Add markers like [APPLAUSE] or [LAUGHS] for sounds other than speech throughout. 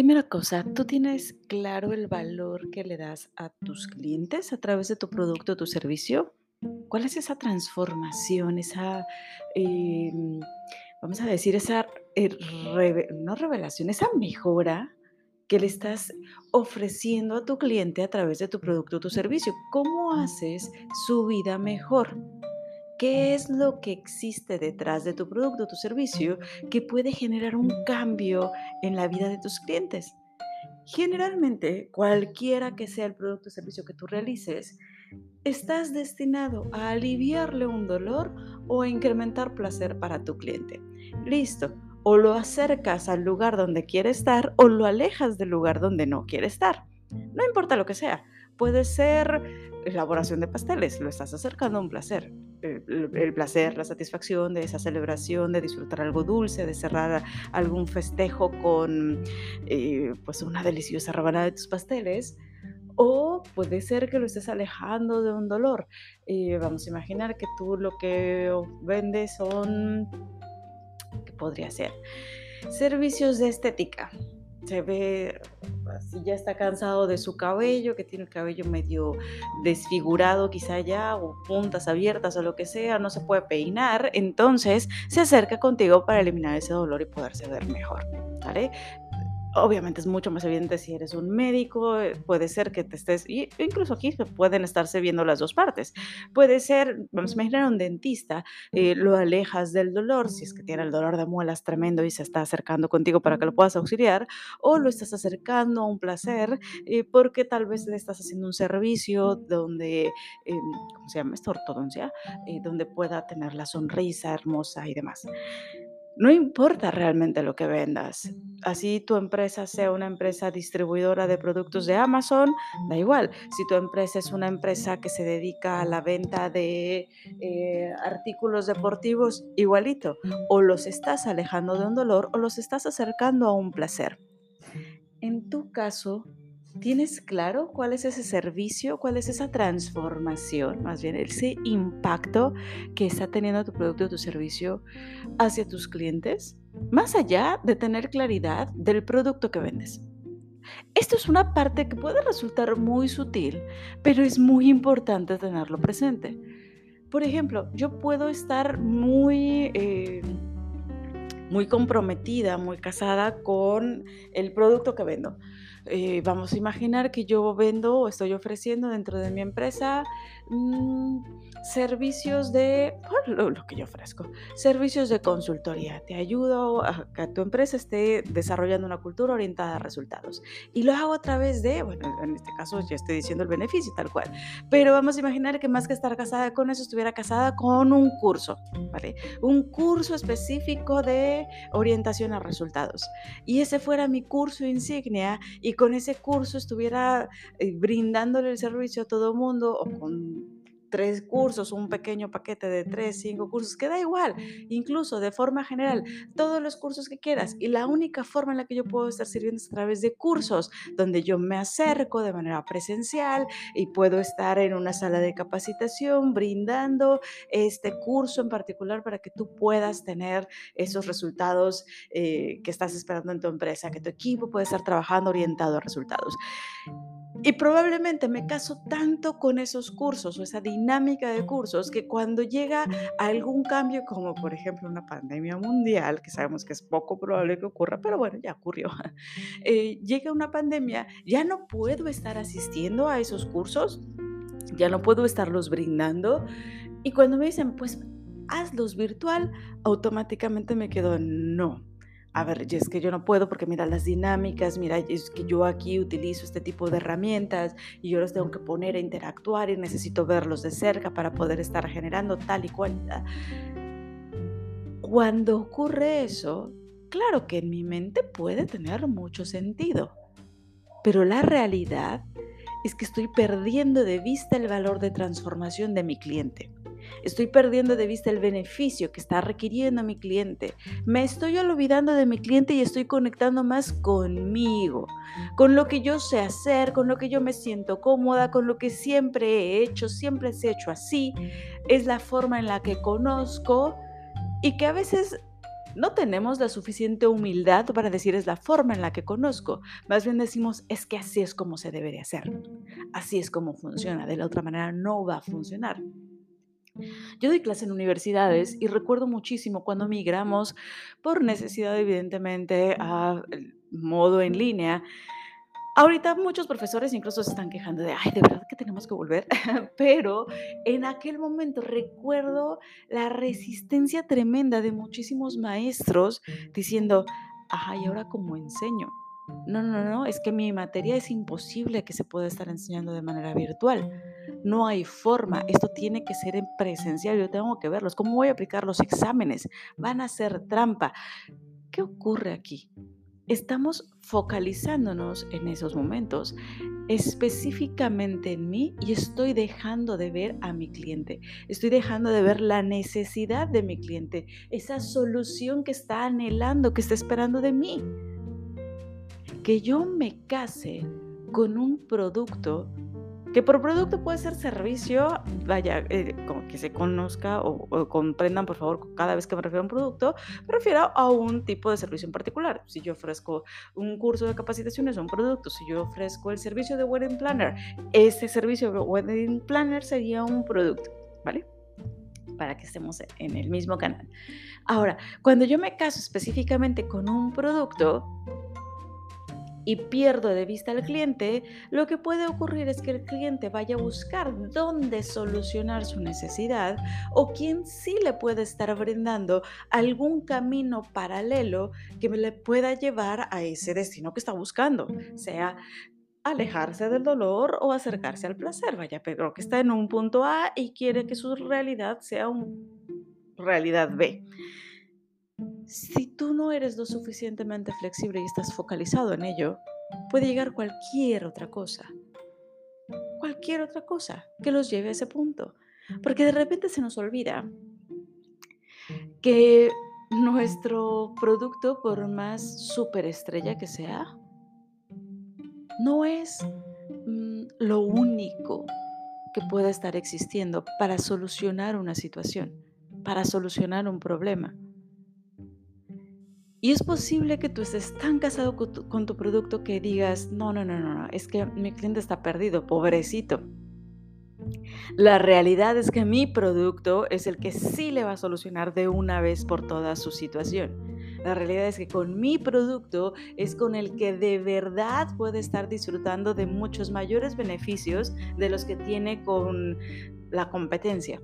Una cosa, ¿tú tienes claro el valor que le das a tus clientes a través de tu producto o tu servicio? ¿Cuál es esa transformación, esa, em, vamos a decir, esa eh, no revelación, esa mejora que le estás ofreciendo a tu cliente a través de tu producto o tu servicio? ¿Cómo haces su vida mejor? ¿Qué es lo que existe detrás de tu producto o tu servicio que puede generar un cambio en la vida de tus clientes? Generalmente, cualquiera que sea el producto o servicio que tú realices, estás destinado a aliviarle un dolor o a incrementar placer para tu cliente. Listo. O lo acercas al lugar donde quiere estar o lo alejas del lugar donde no quiere estar. No importa lo que sea. Puede ser elaboración de pasteles, lo estás acercando a un placer. El, el- placer, la satisfacción de esa celebración, de disfrutar algo dulce, de cerrar algún festejo con eh, pues una deliciosa rebanada de tus pasteles. O puede ser que lo estés alejando de un dolor. Eh, vamos a imaginar que tú lo que vendes son, ¿qué podría ser? Servicios de estética. Se ve así, ya está cansado de su cabello, que tiene el cabello medio desfigurado quizá ya, o puntas abiertas o lo que sea, no se puede peinar, entonces se acerca contigo para eliminar ese dolor y poderse ver mejor, ¿vale? Obviamente es mucho más evidente si eres un médico, eh, puede ser que te estés, y incluso aquí pueden estarse viendo las dos partes. Puede ser, vamos a imaginar un dentista, eh, lo alejas del dolor, si es que tiene el dolor de muelas tremendo y se está acercando contigo para que lo puedas auxiliar, o lo estás acercando a un placer, eh, porque tal vez le estás haciendo un servicio donde, em, ¿cómo se llama esto? Ortodoncia, eh, donde pueda tener la sonrisa hermosa y demás. No importa realmente lo que vendas. Así tu empresa sea una empresa distribuidora de productos de Amazon, da igual. Si tu empresa es una empresa que se dedica a la venta de eh, artículos deportivos, igualito. O los estás alejando de un dolor o los estás acercando a un placer. En tu caso, ¿tienes claro cuál es ese servicio, cuál es esa transformación, más bien ese impacto que está teniendo tu producto o tu servicio hacia tus clientes? Más allá de tener claridad del producto que vendes. Esto es una parte que puede resultar muy sutil, pero es muy importante tenerlo presente. Por ejemplo, yo puedo estar muy... eh, muy comprometida, muy casada con el producto que vendo. Eh, vamos a imaginar que yo vendo o estoy ofreciendo dentro de mi empresa mm, servicios de, bueno, lo, que yo ofrezco, servicios de consultoría. Te ayudo a que tu empresa esté desarrollando una cultura orientada a resultados. Y lo hago a través de, bueno, en este caso ya estoy diciendo el beneficio tal cual, pero vamos a imaginar que más que estar casada con eso, estuviera casada con un curso, ¿vale? un curso específico de orientación a resultados. Y ese fuera mi curso insignia y con ese curso estuviera eh, brindándole el servicio a todo mundo o con tres cursos, un pequeño paquete de tres, cinco cursos, que da igual, incluso de forma general, todos los cursos que quieras. Y la única forma en la que yo puedo estar sirviendo es a través de cursos, donde yo me acerco de manera presencial y puedo estar en una sala de capacitación brindando este curso en particular para que tú puedas tener esos resultados eh, que estás esperando en tu empresa, que tu equipo puede estar trabajando orientado a resultados. Y probablemente me caso tanto con esos cursos o esa dinámica de cursos que cuando llega algún cambio, como por ejemplo una pandemia mundial, que sabemos que es poco probable que ocurra, pero bueno, ya ocurrió, [LAUGHS] eh, llega una pandemia, ya no puedo estar asistiendo a esos cursos, ya no puedo estarlos brindando. Y cuando me dicen, pues hazlos virtual, automáticamente me quedo, no. A ver, es que yo no puedo porque mira las dinámicas, mira, es que yo aquí utilizo este tipo de herramientas y yo los tengo que poner a interactuar y necesito verlos de cerca para poder estar generando tal y cual. ah, Cuando ocurre eso, claro que en mi mente puede tener mucho sentido, pero la realidad es que estoy perdiendo de vista el valor de transformación de mi cliente. Estoy perdiendo de vista el beneficio que está requiriendo mi cliente. Me estoy olvidando de mi cliente y estoy conectando más conmigo, con lo que yo sé hacer, con lo que yo me siento cómoda, con lo que siempre he hecho, siempre se ha hecho así. Es la forma en la que conozco y que a veces no tenemos la suficiente humildad para decir es la forma en la que conozco. Más bien decimos es que así es como se debe de hacer. Así es como funciona. De la otra manera no va a funcionar. Yo doy clase en universidades y recuerdo muchísimo cuando migramos por necesidad evidentemente a modo en línea. Ahorita muchos profesores incluso se están quejando de, ay, de verdad que tenemos que volver, [LAUGHS] pero en aquel momento recuerdo la resistencia tremenda de muchísimos maestros diciendo, ay, ahora cómo enseño? No, no, no, es que mi materia es imposible que se pueda estar enseñando de manera virtual. No hay forma, esto tiene que ser en presencial, yo tengo que verlos. ¿Cómo voy a aplicar los exámenes? Van a ser trampa. ¿Qué ocurre aquí? estamos focalizándonos en esos momentos específicamente en mí y estoy dejando de ver a mi cliente, estoy dejando de ver la necesidad de mi cliente, esa solución que está anhelando, que está esperando de mí. Que yo me case con un producto que por producto puede ser servicio, vaya, eh, que se conozca o, comprendan, por favor, cada vez que me refiero a un producto, me refiero a un tipo de servicio en particular. Si yo ofrezco un curso de capacitación, es un producto. Si yo ofrezco el servicio de Wedding Planner, ese servicio de Wedding Planner sería un producto, ¿vale? Para que estemos en el mismo canal. Ahora, cuando yo me caso específicamente con un producto, y pierdo de vista al cliente, lo que puede ocurrir es que el cliente vaya a buscar dónde solucionar su necesidad o quién sí le puede estar brindando algún camino paralelo que le pueda llevar a ese destino que está buscando, sea alejarse del dolor o acercarse al placer, vaya, pero que está en un punto A y quiere que su realidad sea una realidad B. Si tú no eres lo suficientemente flexible y estás focalizado en ello, puede llegar cualquier otra cosa. Cualquier otra cosa que los lleve a ese punto. Porque de repente se nos olvida que nuestro producto, por más superestrella que sea, no es mm, lo único que pueda estar existiendo para solucionar una situación, para solucionar un problema. Y es posible que tú estés tan casado con tu, producto que digas, no, no, no, no, es que mi cliente está perdido, pobrecito. La realidad es que mi producto es el que sí le va a solucionar de una vez por todas su situación. La realidad es que con mi producto es con el que de verdad puede estar disfrutando de muchos mayores beneficios de los que tiene con la competencia.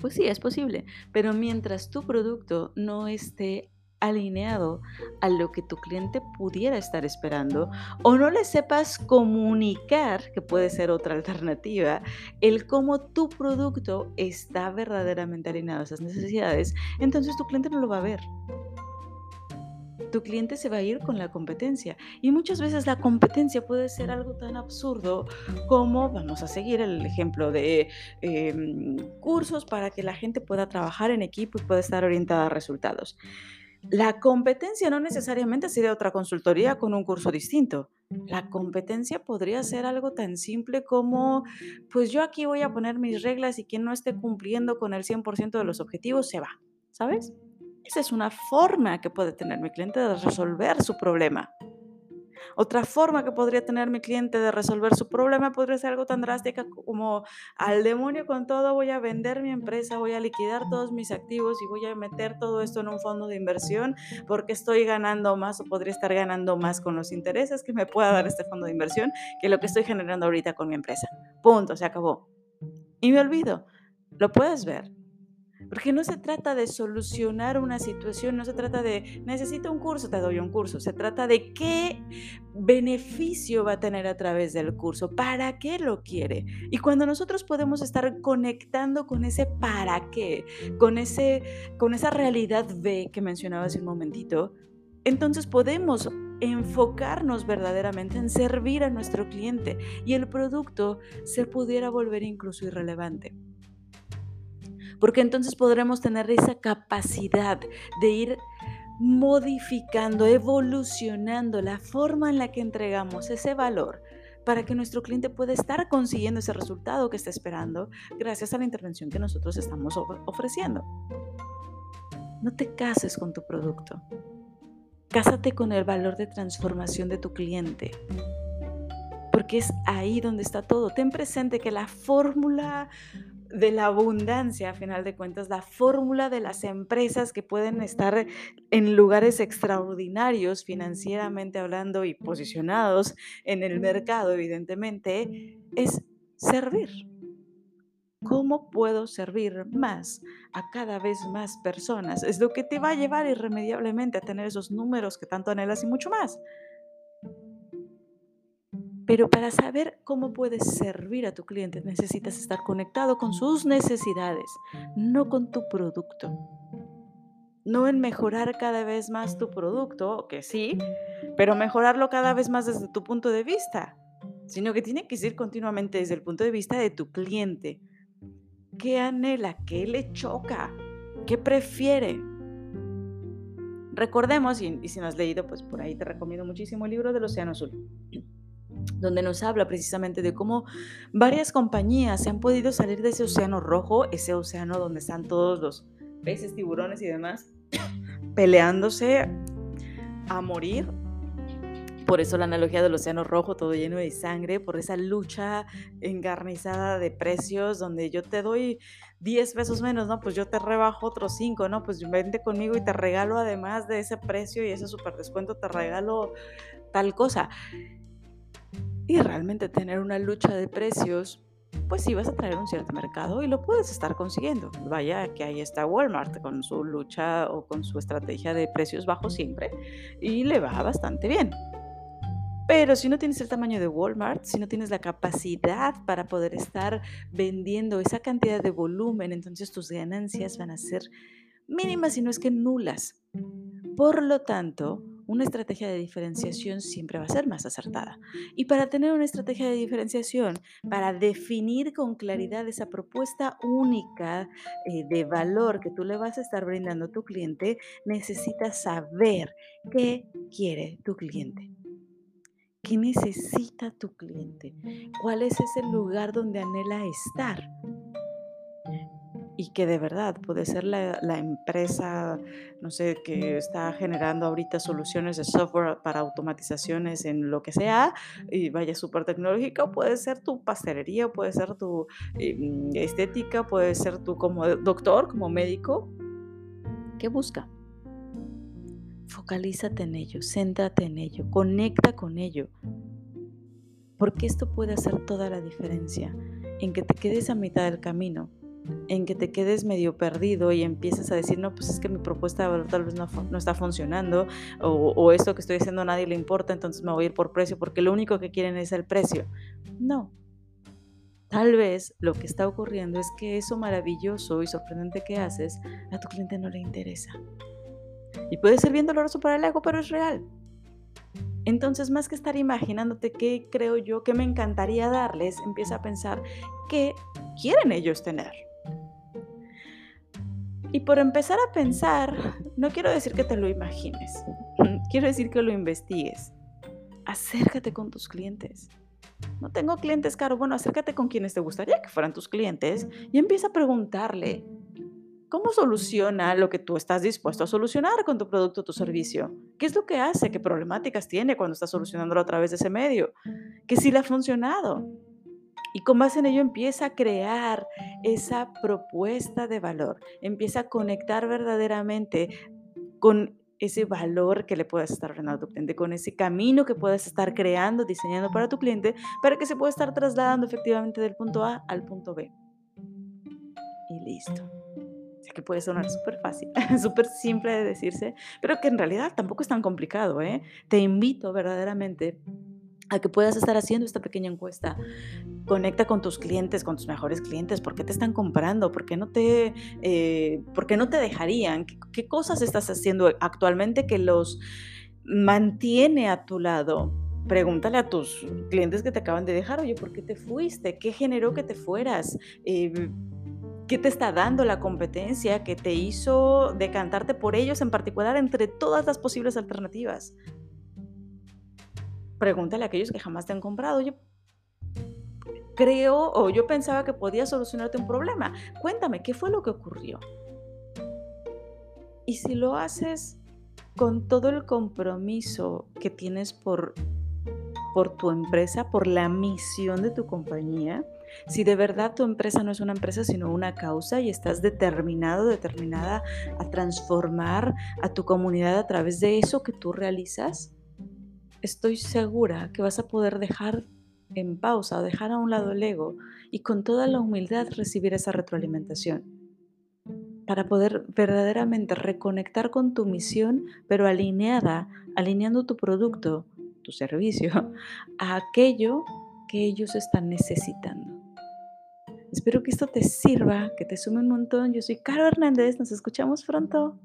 Pues sí, es posible, pero mientras tu producto no esté alineado a lo que tu cliente pudiera estar esperando o no le sepas comunicar, que puede ser otra alternativa, el cómo tu producto está verdaderamente alineado a esas necesidades, entonces tu cliente no lo va a ver. Tu cliente se va a ir con la competencia. Y muchas veces la competencia puede ser algo tan absurdo como, vamos a seguir el ejemplo de em, cursos para que la gente pueda trabajar en equipo y pueda estar orientada a resultados. La competencia no necesariamente sería otra consultoría con un curso distinto. La competencia podría ser algo tan simple como, pues yo aquí voy a poner mis reglas y quien no esté cumpliendo con el 100% de los objetivos se va, ¿sabes? Esa es una forma que puede tener mi cliente de resolver su problema. Otra forma que podría tener mi cliente de resolver su problema podría ser algo tan drástica como al demonio con todo, voy a vender mi empresa, voy a liquidar todos mis activos y voy a meter todo esto en un fondo de inversión porque estoy ganando más o podría estar ganando más con los intereses que me pueda dar este fondo de inversión que lo que estoy generando ahorita con mi empresa. Punto, se acabó. Y me olvido. Lo puedes ver. Porque no se trata de solucionar una situación, no se trata de necesito un curso, te doy un curso. Se trata de qué beneficio va a tener a través del curso, para qué lo quiere. Y cuando nosotros podemos estar conectando con ese para qué, con, ese, con esa realidad B que mencionaba hace un momentito, entonces podemos enfocarnos verdaderamente en servir a nuestro cliente y el producto se pudiera volver incluso irrelevante porque entonces podremos tener esa capacidad de ir modificando, evolucionando la forma en la que entregamos ese valor para que nuestro cliente pueda estar consiguiendo ese resultado que está esperando gracias a la intervención que nosotros estamos ofreciendo. no te cases con tu producto. Cásate con el valor de transformación de tu cliente. Porque es ahí donde está todo. Ten presente que la fórmula de la abundancia, a final de cuentas, la fórmula de las empresas que pueden estar en lugares extraordinarios financieramente hablando y posicionados en el mercado, evidentemente, es servir. ¿Cómo puedo servir más a cada vez más personas? Es lo que te va a llevar irremediablemente a tener esos números que tanto anhelas y mucho más. Pero para saber cómo puedes servir a tu cliente necesitas estar conectado con sus necesidades, no con tu producto. No en mejorar cada vez más tu producto, que sí, pero mejorarlo cada vez más desde tu punto de vista, sino que tiene que ser continuamente desde el punto de vista de tu cliente. ¿Qué anhela? ¿Qué le choca? ¿Qué prefiere? Recordemos, y, si no has leído, pues por ahí te recomiendo muchísimo el libro del Océano Azul donde nos habla precisamente de cómo varias compañías se han podido salir de ese océano rojo, ese océano donde están todos los peces, tiburones y demás, [COUGHS] peleándose a morir. Por eso la analogía del océano rojo, todo lleno de sangre, por esa lucha engarnizada de precios, donde yo te doy 10 pesos menos, ¿no? Pues yo te rebajo otros 5, ¿no? Pues vente conmigo y te regalo además de ese precio y ese super descuento, te regalo tal cosa y realmente tener una lucha de precios, pues sí vas a traer un cierto mercado y lo puedes estar consiguiendo. Vaya que ahí está Walmart con su lucha o con su estrategia de precios bajos siempre y le va bastante bien. Pero si no tienes el tamaño de Walmart, si no tienes la capacidad para poder estar vendiendo esa cantidad de volumen, entonces tus ganancias van a ser mínimas y no es que nulas. Por lo tanto, una estrategia de diferenciación siempre va a ser más acertada. Y para tener una estrategia de diferenciación, para definir con claridad esa propuesta única eh, de valor que tú le vas a estar brindando a tu cliente, necesitas saber qué quiere tu cliente. ¿Qué necesita tu cliente? ¿Cuál es ese lugar donde anhela estar? Y que de verdad puede ser la, empresa, no sé, que está generando ahorita soluciones de software para automatizaciones en lo que sea, y vaya súper tecnológica, puede ser tu pastelería, puede ser tu em, estética, puede ser tú como doctor, como médico. ¿Qué busca? Focalízate en ello, céntrate en ello, conecta con ello. Porque esto puede hacer toda la diferencia en que te quedes a mitad del camino en que te quedes medio perdido y empiezas a decir, no, pues es que mi propuesta de valor tal vez no, está funcionando o, o, esto que estoy haciendo a nadie le importa, entonces me voy a ir por precio porque lo único que quieren es el precio. No. Tal vez lo que está ocurriendo es que eso maravilloso y sorprendente que haces a tu cliente no le interesa. Y puede ser bien doloroso para el ego, pero es real. Entonces, más que estar imaginándote qué creo yo, qué me encantaría darles, empieza a pensar qué quieren ellos tener. Y por empezar a pensar, no quiero decir que te lo imagines, [LAUGHS] quiero decir que lo investigues. Acércate con tus clientes. No tengo clientes, Caro. Bueno, acércate con quienes te gustaría que fueran tus clientes y empieza a preguntarle, ¿cómo soluciona lo que tú estás dispuesto a solucionar con tu producto o tu servicio? ¿Qué es lo que hace? ¿Qué problemáticas tiene cuando estás solucionándolo a través de ese medio? ¿Qué sí le ha funcionado? Y con base en ello empieza a crear esa propuesta de valor, empieza a conectar verdaderamente con ese valor que le puedas estar brindando a tu cliente, con ese camino que puedas estar creando, diseñando para tu cliente, para que se pueda estar trasladando efectivamente del punto A al punto B. Y listo. sé que puede sonar súper fácil, [LAUGHS] súper simple de decirse, pero que en realidad tampoco es tan complicado. ¿eh? Te invito verdaderamente a que puedas estar haciendo esta pequeña encuesta. Conecta con tus clientes, con tus mejores clientes. ¿Por qué te están comprando? ¿Por qué no te, eh, ¿por no te dejarían? ¿Qué, cosas estás haciendo actualmente que los mantiene a tu lado? Pregúntale a tus clientes que te acaban de dejar, oye, ¿por qué te fuiste? ¿Qué generó que te fueras? Eh, ¿Qué te está dando la competencia que te hizo decantarte por ellos en particular entre todas las posibles alternativas? Pregúntale a aquellos que jamás te han comprado. Yo creo o yo pensaba que podía solucionarte un problema. Cuéntame, ¿qué fue lo que ocurrió? Y si lo haces con todo el compromiso que tienes por, por tu empresa, por la misión de tu compañía, si de verdad tu empresa no es una empresa, sino una causa y estás determinado, determinada a transformar a tu comunidad a través de eso que tú realizas, estoy segura que vas a poder dejar en pausa o dejar a un lado el ego y con toda la humildad recibir esa retroalimentación para poder verdaderamente reconectar con tu misión, pero alineada, alineando tu producto, tu servicio, [LAUGHS] a aquello que ellos están necesitando. Espero que esto te sirva, que te sume un montón. Yo soy Caro Hernández, nos escuchamos pronto.